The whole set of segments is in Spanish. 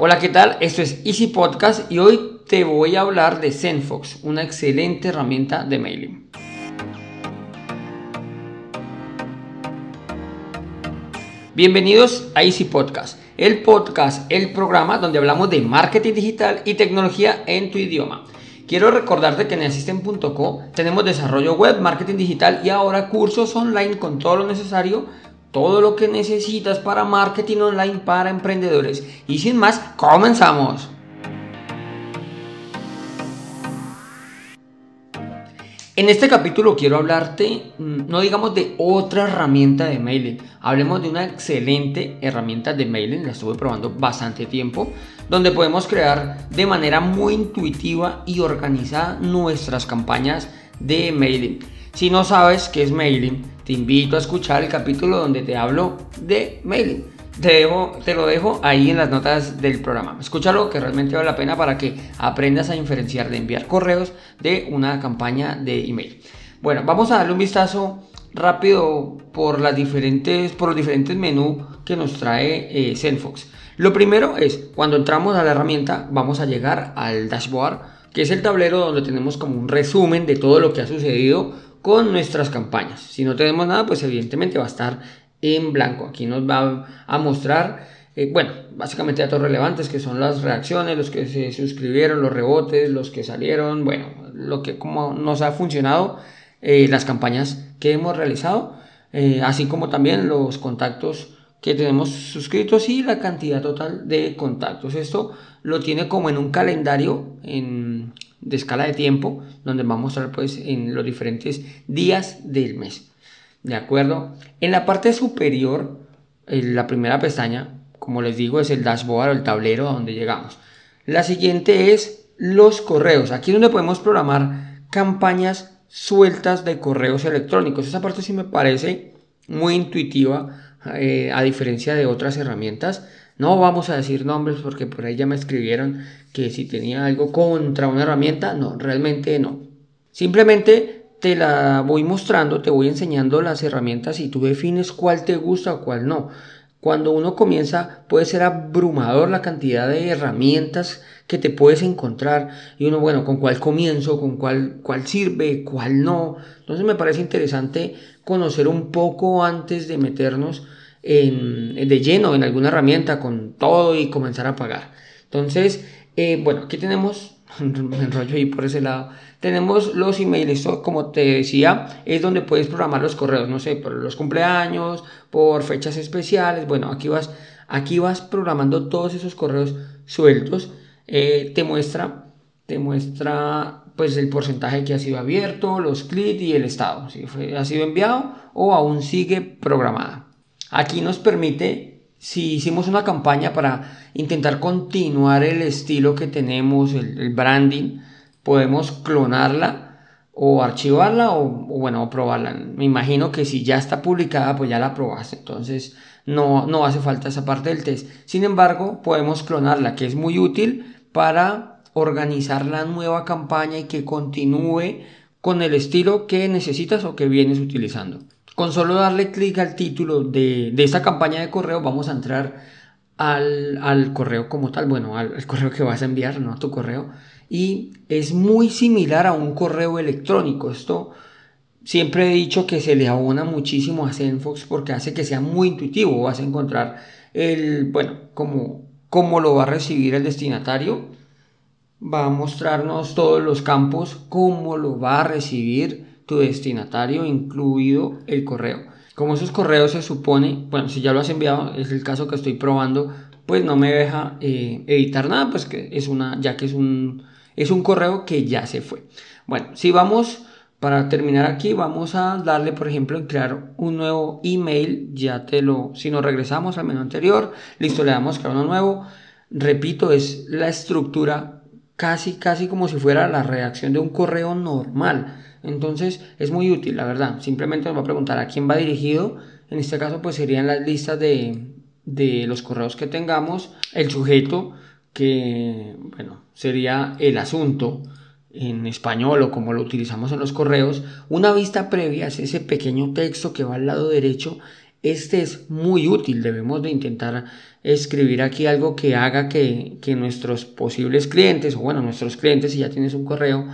Hola, ¿qué tal? Esto es Easy Podcast y hoy te voy a hablar de ZenFox, una excelente herramienta de mailing. Bienvenidos a Easy Podcast, el podcast, el programa donde hablamos de marketing digital y tecnología en tu idioma. Quiero recordarte que en Assistant.co tenemos desarrollo web, marketing digital y ahora cursos online con todo lo necesario todo lo que necesitas para marketing online para emprendedores. Y sin más, comenzamos. En este capítulo quiero hablarte, mm, no digamos de otra herramienta de mailing, hablemos de una excelente herramienta de mailing, la estuve probando bastante tiempo, donde podemos crear de manera muy intuitiva y organizada nuestras campañas de mailing. Si no sabes qué es mailing, te invito a escuchar el capítulo donde te hablo de mailing. Te, te, lo dejo ahí en las notas del programa. Escúchalo que realmente vale la pena para que aprendas a diferenciar de enviar correos de una campaña de email. Bueno, vamos a darle un vistazo rápido por, las diferentes, por los diferentes menús que nos trae eh, Zenfox. Lo primero es, cuando entramos a la herramienta, vamos a llegar al dashboard, que es el tablero donde tenemos como un resumen de todo lo que ha sucedido con nuestras campañas. Si no tenemos nada, pues evidentemente va a estar en blanco. Aquí nos va a mostrar, eh, bueno, básicamente datos relevantes que son las reacciones, los que se suscribieron, los rebotes, los que salieron, bueno, lo que como nos ha funcionado eh, las campañas que hemos realizado, eh, así como también los contactos que tenemos suscritos y la cantidad total de contactos. Esto lo tiene como en un calendario en, de escala de tiempo, donde vamos a mostrar pues en los diferentes días del mes. ¿De acuerdo? En la parte superior, en la primera pestaña, como les digo, es el dashboard o el tablero donde llegamos. La siguiente es los correos. Aquí donde podemos programar campañas sueltas de correos electrónicos. Esa parte sí me parece muy intuitiva eh, a diferencia de otras herramientas. No vamos a decir nombres porque por ahí ya me escribieron que si tenía algo contra una herramienta. No, realmente no. Simplemente te la voy mostrando, te voy enseñando las herramientas y tú defines cuál te gusta o cuál no. Cuando uno comienza puede ser abrumador la cantidad de herramientas que te puedes encontrar y uno, bueno, con cuál comienzo, con cuál, cuál sirve, cuál no. Entonces me parece interesante conocer un poco antes de meternos en, de lleno en alguna herramienta con todo y comenzar a pagar. Entonces, eh, bueno, aquí tenemos, me enrollo ahí por ese lado, tenemos los emails, esto como te decía, es donde puedes programar los correos, no sé, por los cumpleaños, por fechas especiales, bueno, aquí vas, aquí vas programando todos esos correos sueltos, eh, te muestra, te muestra pues el porcentaje que ha sido abierto, los clics y el estado, si fue, ha sido enviado o aún sigue programada. Aquí nos permite, si hicimos una campaña para intentar continuar el estilo que tenemos, el, branding, podemos clonarla o archivarla o, bueno, probarla. Me imagino que si ya está publicada, pues ya la probaste. Entonces no, no hace falta esa parte del test. Sin embargo, podemos clonarla, que es muy útil para organizar la nueva campaña y que continúe con el estilo que necesitas o que vienes utilizando. Con solo darle clic al título de, de, esta campaña de correo vamos a entrar al, al correo como tal, bueno, al, correo que vas a enviar, no a tu correo. Y es muy similar a un correo electrónico. Esto siempre he dicho que se le abona muchísimo a Zenfox porque hace que sea muy intuitivo. Vas a encontrar el, bueno, cómo, cómo lo va a recibir el destinatario. Va a mostrarnos todos los campos, cómo lo va a recibir tu destinatario, incluido el correo. Como esos correos se supone, bueno, si ya lo has enviado, es el caso que estoy probando, pues no me deja eh, editar nada, pues que es una, ya que es un, es un correo que ya se fue. Bueno, si vamos, para terminar aquí, vamos a darle, por ejemplo, en crear un nuevo email, ya te lo, si nos regresamos al menú anterior, listo, le damos crear uno nuevo. Repito, es la estructura casi, casi como si fuera la redacción de un correo normal entonces es muy útil, la verdad. Simplemente nos va a preguntar a quién va dirigido. En este caso, pues serían las listas de, de los correos que tengamos. El sujeto, que bueno, sería el asunto en español o como lo utilizamos en los correos. Una vista previa es ese pequeño texto que va al lado derecho Este es muy útil, debemos de intentar escribir aquí algo que haga que, nuestros posibles clientes, o bueno, nuestros clientes, si ya tienes un correo,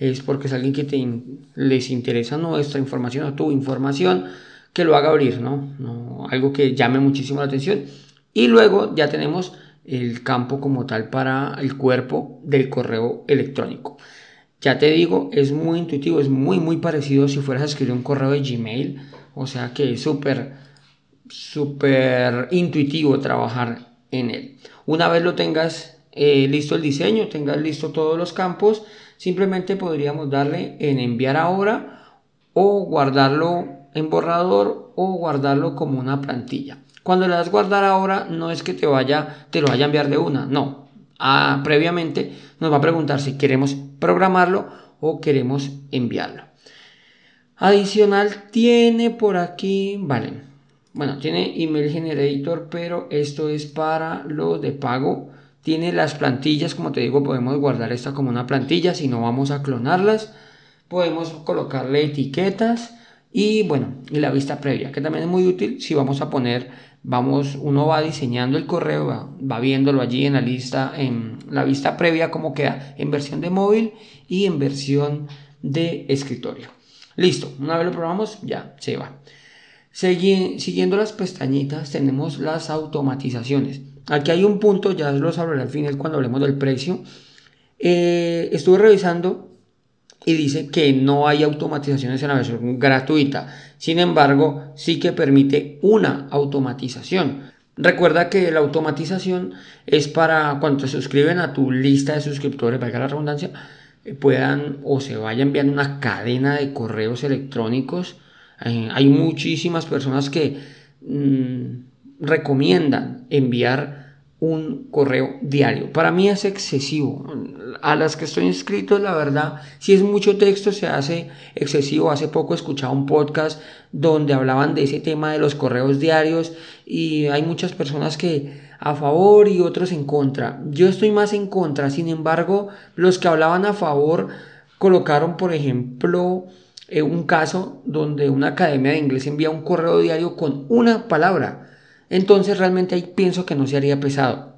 es porque es alguien que te, les interesa nuestra información o tu información, que lo haga abrir, ¿no? ¿no? Algo que llame muchísimo la atención. Y luego ya tenemos el campo como tal para el cuerpo del correo electrónico. Ya te digo, es muy intuitivo, es muy muy parecido si fueras a escribir un correo de Gmail, o sea que es súper súper intuitivo trabajar en él. Una vez lo tengas eh, listo el diseño, tengas listo todos los campos, simplemente podríamos darle en enviar ahora o guardarlo en borrador o guardarlo como una plantilla. Cuando le das guardar ahora, no es que te vaya, te lo vaya a enviar de una, no. Ah, previamente nos va a preguntar si queremos programarlo o queremos enviarlo. Adicional tiene por aquí, vale, bueno, tiene email generator, pero esto es para lo de pago. Tiene las plantillas, como te digo, podemos guardar esta como una plantilla si no vamos a clonarlas. Podemos colocarle etiquetas y bueno, y la vista previa, que también es muy útil si vamos a poner, vamos, uno va diseñando el correo, va, va viéndolo allí en la lista, en la vista previa, cómo queda en versión de móvil y en versión de escritorio. Listo, una vez lo probamos, ya se va siguiendo las pestañitas tenemos las automatizaciones. Aquí hay un punto, ya los hablaré al final cuando hablemos del precio. Eh, estuve revisando y dice que no hay automatizaciones en la versión gratuita. Sin embargo, sí que permite una automatización. Recuerda que la automatización es para cuando se suscriben a tu lista de suscriptores, valga la redundancia, eh, puedan o se vaya enviando una cadena de correos electrónicos eh, hay muchísimas personas que mm, recomiendan enviar un correo diario. Para mí es excesivo. A las que estoy inscrito, la verdad, si es mucho texto, se hace excesivo. Hace poco escuchaba un podcast donde hablaban de ese tema de los correos diarios y hay muchas personas que a favor y otros en contra. Yo estoy más en contra. Sin embargo, los que hablaban a favor colocaron, por ejemplo, eh, un caso donde una academia de inglés envía un correo diario con una palabra. Entonces realmente ahí pienso que no se haría pesado.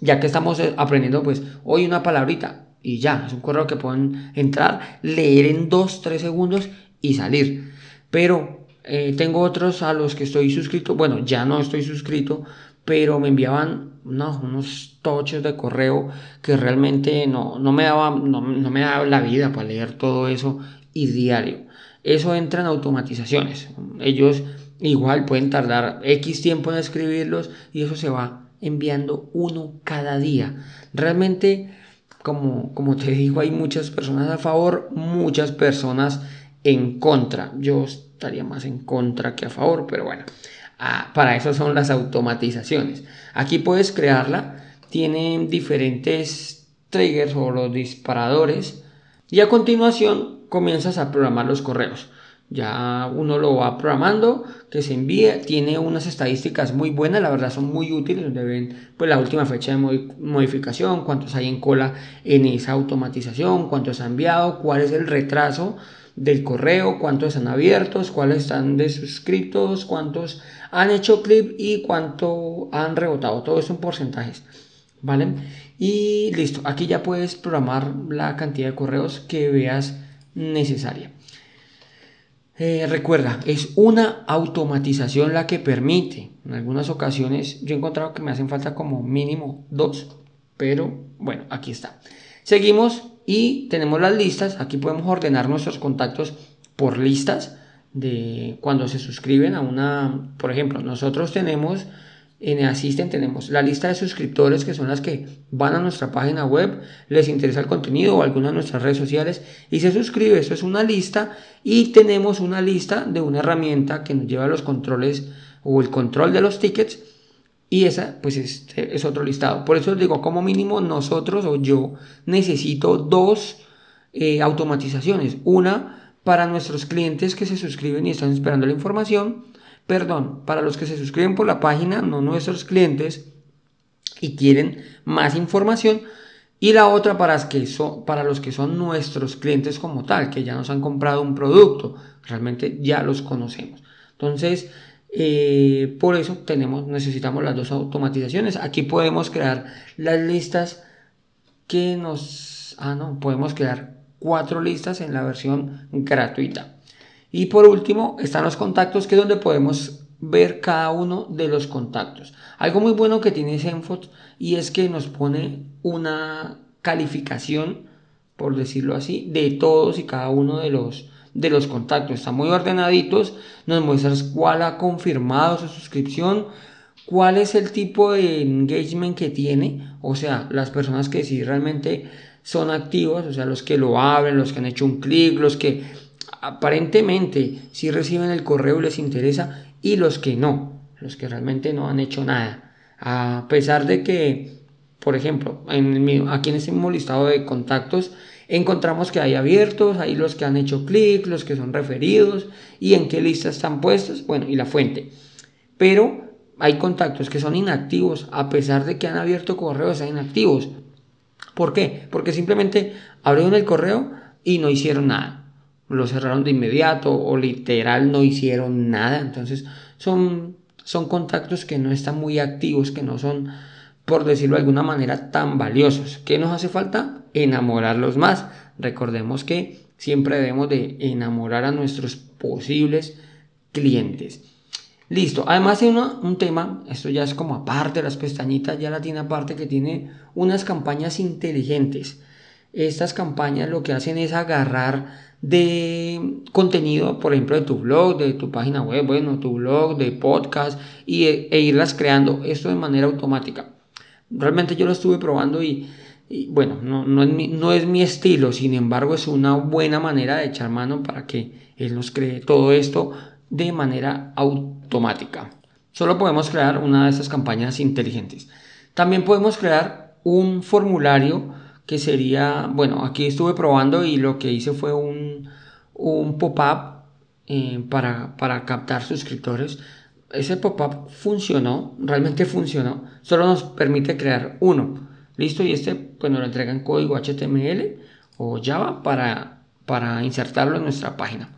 Ya que estamos eh, aprendiendo pues hoy una palabrita y ya, es un correo que pueden entrar, leer en 2, 3 segundos y salir. Pero eh, tengo otros a los que estoy suscrito, bueno, ya no estoy suscrito, pero me enviaban unos toches de correo que realmente no, no me daba, no, no me daba la vida para leer todo eso y diario. Eso entra en automatizaciones. Ellos igual pueden tardar X tiempo en escribirlos y eso se va enviando uno cada día. Realmente, como, como te digo, hay muchas personas a favor, muchas personas en contra. Yo estaría más en contra que a favor, pero bueno, ah, para eso son las automatizaciones. Aquí puedes crearla, tienen diferentes triggers o los disparadores y a continuación comienzas a programar los correos. Ya uno lo va programando, que se envíe, tiene unas estadísticas muy buenas, la verdad son muy útiles, donde ven pues la última fecha de modificación, cuántos hay en cola en esa automatización, cuántos han enviado, cuál es el retraso del correo, cuántos están abiertos, cuáles están de suscritos, cuántos han hecho clip y cuánto han rebotado, todo eso en porcentajes, ¿vale? Y listo, aquí ya puedes programar la cantidad de correos que veas necesaria. Eh, recuerda, es una automatización la que permite. En algunas ocasiones yo he encontrado que me hacen falta como mínimo dos, pero bueno, aquí está. Seguimos y tenemos las listas. Aquí podemos ordenar nuestros contactos por listas de cuando se suscriben a una, por ejemplo, nosotros tenemos en Assistant tenemos la lista de suscriptores que son las que van a nuestra página web, les interesa el contenido o alguna de nuestras redes sociales y se suscribe. Eso es una lista y tenemos una lista de una herramienta que nos lleva a los controles o el control de los tickets y esa pues este es otro listado. Por eso os digo, como mínimo nosotros o yo necesito dos eh, automatizaciones. Una para nuestros clientes que se suscriben y están esperando la información perdón, para los que se suscriben por la página, no nuestros clientes, y quieren más información. Y la otra para, para los que son nuestros clientes como tal, que ya nos han comprado un producto, realmente ya los conocemos. Entonces, Eh, por eso tenemos, necesitamos las dos automatizaciones. Aquí podemos crear las listas que nos... Ah, no, podemos crear cuatro listas en la versión gratuita. Y por último están los contactos que es donde podemos ver cada uno de los contactos. Algo muy bueno que tiene Zenfot y es que nos pone una calificación, por decirlo así, de todos y cada uno de los, de los contactos. Están muy ordenaditos, nos muestra cuál ha confirmado su suscripción, cuál es el tipo de engagement que tiene, o sea, las personas que sí realmente son activas, o sea, los que lo abren, los que han hecho un clic, los que aparentemente sí reciben el correo y les interesa, y los que no, los que realmente no han hecho nada. A pesar de que, por ejemplo, en aquí en este mismo listado de contactos, encontramos que hay abiertos, hay los que han hecho clic, los que son referidos y en qué lista están puestos, bueno, y la fuente. Pero hay contactos que son inactivos, a pesar de que han abierto correos, están inactivos. ¿Por qué? Porque simplemente abrieron el correo y no hicieron nada. Lo cerraron de inmediato o literal no hicieron nada. Entonces son, son contactos que no están muy activos, que no son, por decirlo de alguna manera, tan valiosos. ¿Qué nos hace falta? Enamorarlos más. Recordemos que siempre debemos de enamorar a nuestros posibles clientes. Listo. Además hay un tema, esto ya es como aparte, las pestañitas ya la tiene aparte, que tiene unas campañas inteligentes. Estas campañas lo que hacen es agarrar de contenido, por ejemplo, de tu blog, de tu página web, bueno, tu blog, de podcast, y, e, irlas creando, esto de manera automática. Realmente yo lo estuve probando y, bueno, no, no, es mi, no es mi estilo, sin embargo es una buena manera de echar mano para que él nos cree todo esto de manera automática. Solo podemos crear una de estas campañas inteligentes. También podemos crear un formulario que sería, bueno, aquí estuve probando y lo que hice fue un, un pop-up eh, para, para captar suscriptores. Ese pop-up funcionó, realmente funcionó, solo nos permite crear uno. Listo, y este pues nos lo entrega en código HTML o Java para, para insertarlo en nuestra página.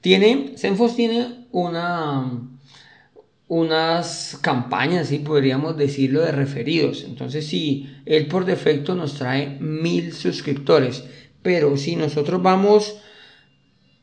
Tiene, Zenfos tiene una, unas campañas, si podríamos decirlo, de referidos. Entonces, si él por defecto nos trae mil suscriptores, pero si nosotros vamos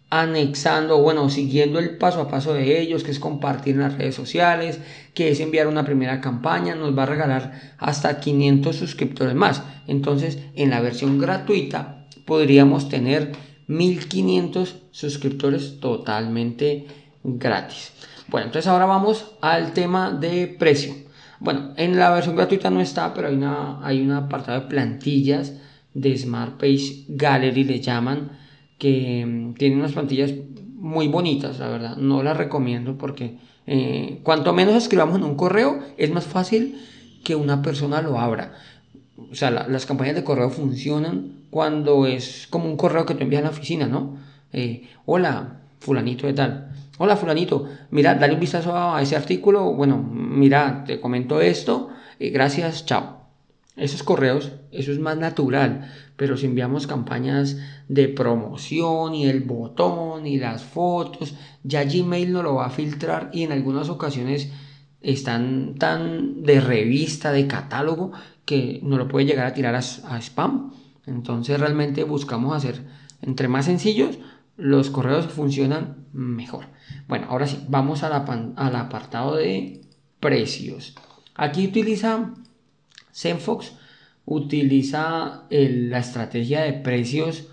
anexando, bueno, siguiendo el paso a paso de ellos, que es compartir en las redes sociales, que es enviar una primera campaña, nos va a regalar hasta 500 suscriptores más. Entonces, en la versión gratuita podríamos tener 1500 suscriptores totalmente gratis. Bueno, entonces ahora vamos al tema de precio. Bueno, en la versión gratuita no está, pero hay, una, hay apartado de plantillas de Smart Page Gallery, le llaman, que mm, tiene unas plantillas muy bonitas, la verdad. No las recomiendo porque eh, cuanto menos escribamos en un correo, es más fácil que una persona lo abra. O sea, las campañas de correo funcionan cuando es como un correo que te envías a la oficina, ¿no? Eh, hola, fulanito de tal. Hola fulanito, mira, dale un vistazo a ese artículo. Bueno, mira, te comento esto. Eh, gracias, chao. Esos correos, eso es más natural. Pero si enviamos campañas de promoción y el botón y las fotos, ya Gmail no lo va a filtrar y en algunas ocasiones están tan de revista, de catálogo, que no lo puede llegar a tirar a, a spam. Entonces realmente buscamos hacer entre más sencillos, los correos funcionan mejor. Bueno, ahora sí, vamos al apartado de precios. Aquí utiliza Zenfox, utiliza la estrategia de precios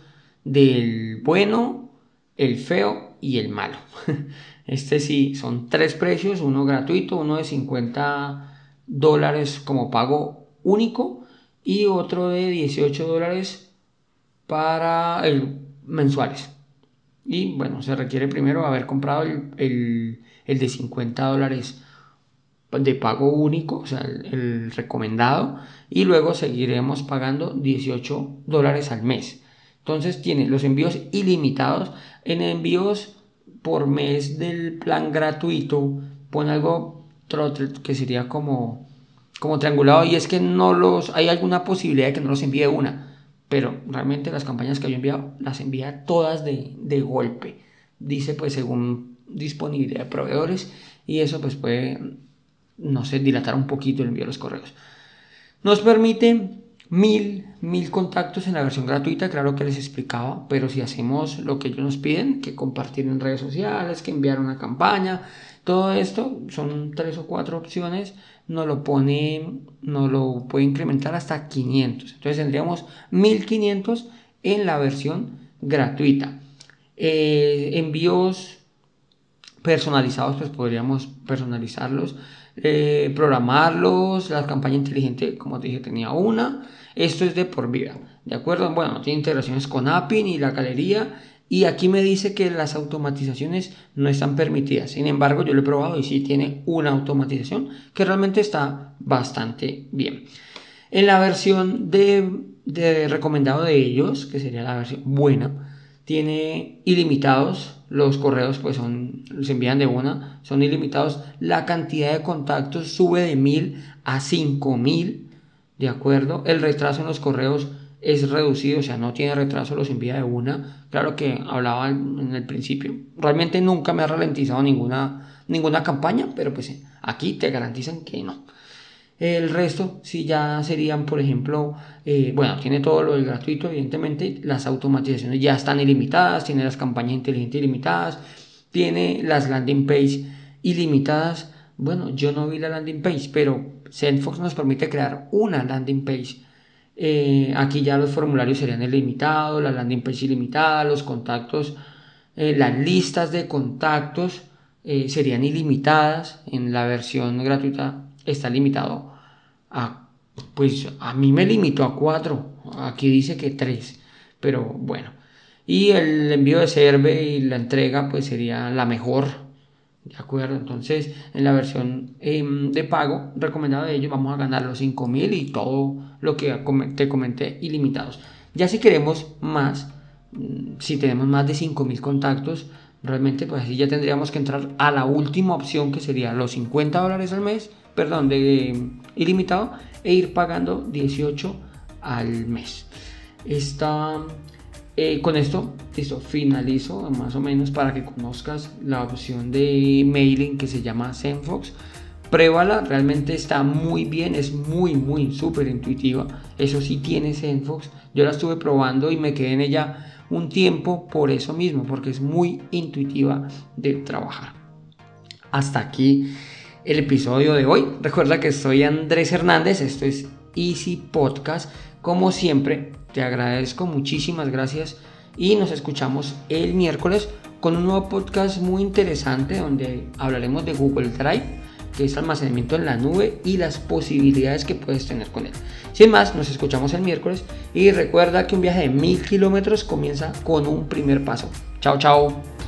del bueno, el feo y el malo. Este sí, son tres precios, uno gratuito, uno de 50 dólares como pago único y otro de 18 dólares para el mensuales. Y bueno, se requiere primero haber comprado el, de 50 dólares de pago único, o sea, el, recomendado, y luego seguiremos pagando 18 dólares al mes. Entonces tiene los envíos ilimitados. En envíos por mes del plan gratuito, pone algo que sería como, como triangulado, y es que no los, hay alguna posibilidad de que no los envíe una pero realmente las campañas que yo enviado las envía todas de, golpe. Dice pues según disponibilidad de proveedores y eso pues puede, no sé, dilatar un poquito el envío de los correos. Nos permite mil, mil contactos en la versión gratuita, claro que les explicaba, pero si hacemos lo que ellos nos piden, que compartir en redes sociales, que enviar una campaña, todo esto son tres o cuatro opciones, nos lo pone, nos lo puede incrementar hasta 500. Entonces tendríamos 1500 en la versión gratuita. Eh, envíos personalizados, pues podríamos personalizarlos, eh, programarlos. La campaña inteligente, como te dije, tenía una. Esto es de por vida, ¿de acuerdo? Bueno, tiene integraciones con API y la galería. Y aquí me dice que las automatizaciones no están permitidas. Sin embargo, yo lo he probado y sí tiene una automatización que realmente está bastante bien. En la versión de, de recomendado de ellos, que sería la versión buena, tiene ilimitados los correos pues son, se envían de una, son ilimitados. La cantidad de contactos sube de 1000 a 5000, ¿de acuerdo? El retraso en los correos es reducido, o sea, no tiene retraso, los envía de una. Claro que hablaba en el principio. Realmente nunca me ha ralentizado ninguna, ninguna campaña, pero pues aquí te garantizan que no. El resto, si ya serían, por ejemplo, eh, bueno, tiene todo lo del gratuito, evidentemente, las automatizaciones ya están ilimitadas, tiene las campañas inteligentes ilimitadas, tiene las landing page ilimitadas. Bueno, yo no vi la landing page, pero Sendfox nos permite crear una landing page. Eh, aquí ya los formularios serían ilimitados, la landing page ilimitada, los contactos, eh, las listas de contactos serían ilimitadas. En la versión gratuita está limitado pues a mí me limitó a cuatro, aquí dice que tres, pero bueno. Y el envío de serve y la entrega pues sería la mejor, ¿de acuerdo? Entonces en la versión em, de pago recomendada de ellos vamos a ganar los 5000 y todo lo que te comenté ilimitados. Ya si queremos más, mm, si tenemos más de 5000 contactos, realmente pues así ya tendríamos que entrar a la última opción que sería los 50 dólares al mes perdón, de ilimitado e ir pagando 18 al mes. Está, eh, con esto, listo, finalizo más o menos para que conozcas la opción de mailing que se llama Zenfox. Pruébala, realmente está muy bien, es muy, muy, súper intuitiva. Eso sí tiene Zenfox. Yo la estuve probando y me quedé en ella un tiempo por eso mismo, porque es muy intuitiva de trabajar. Hasta aquí el episodio de hoy. Recuerda que soy Andrés Hernández, esto es Easy Podcast. Como siempre, te agradezco, muchísimas gracias y nos escuchamos el miércoles con un nuevo podcast muy interesante donde hablaremos de Google Drive, que es almacenamiento en la nube y las posibilidades que puedes tener con él. Sin más, nos escuchamos el miércoles y recuerda que un viaje de mil kilómetros comienza con un primer paso. Chao, chao.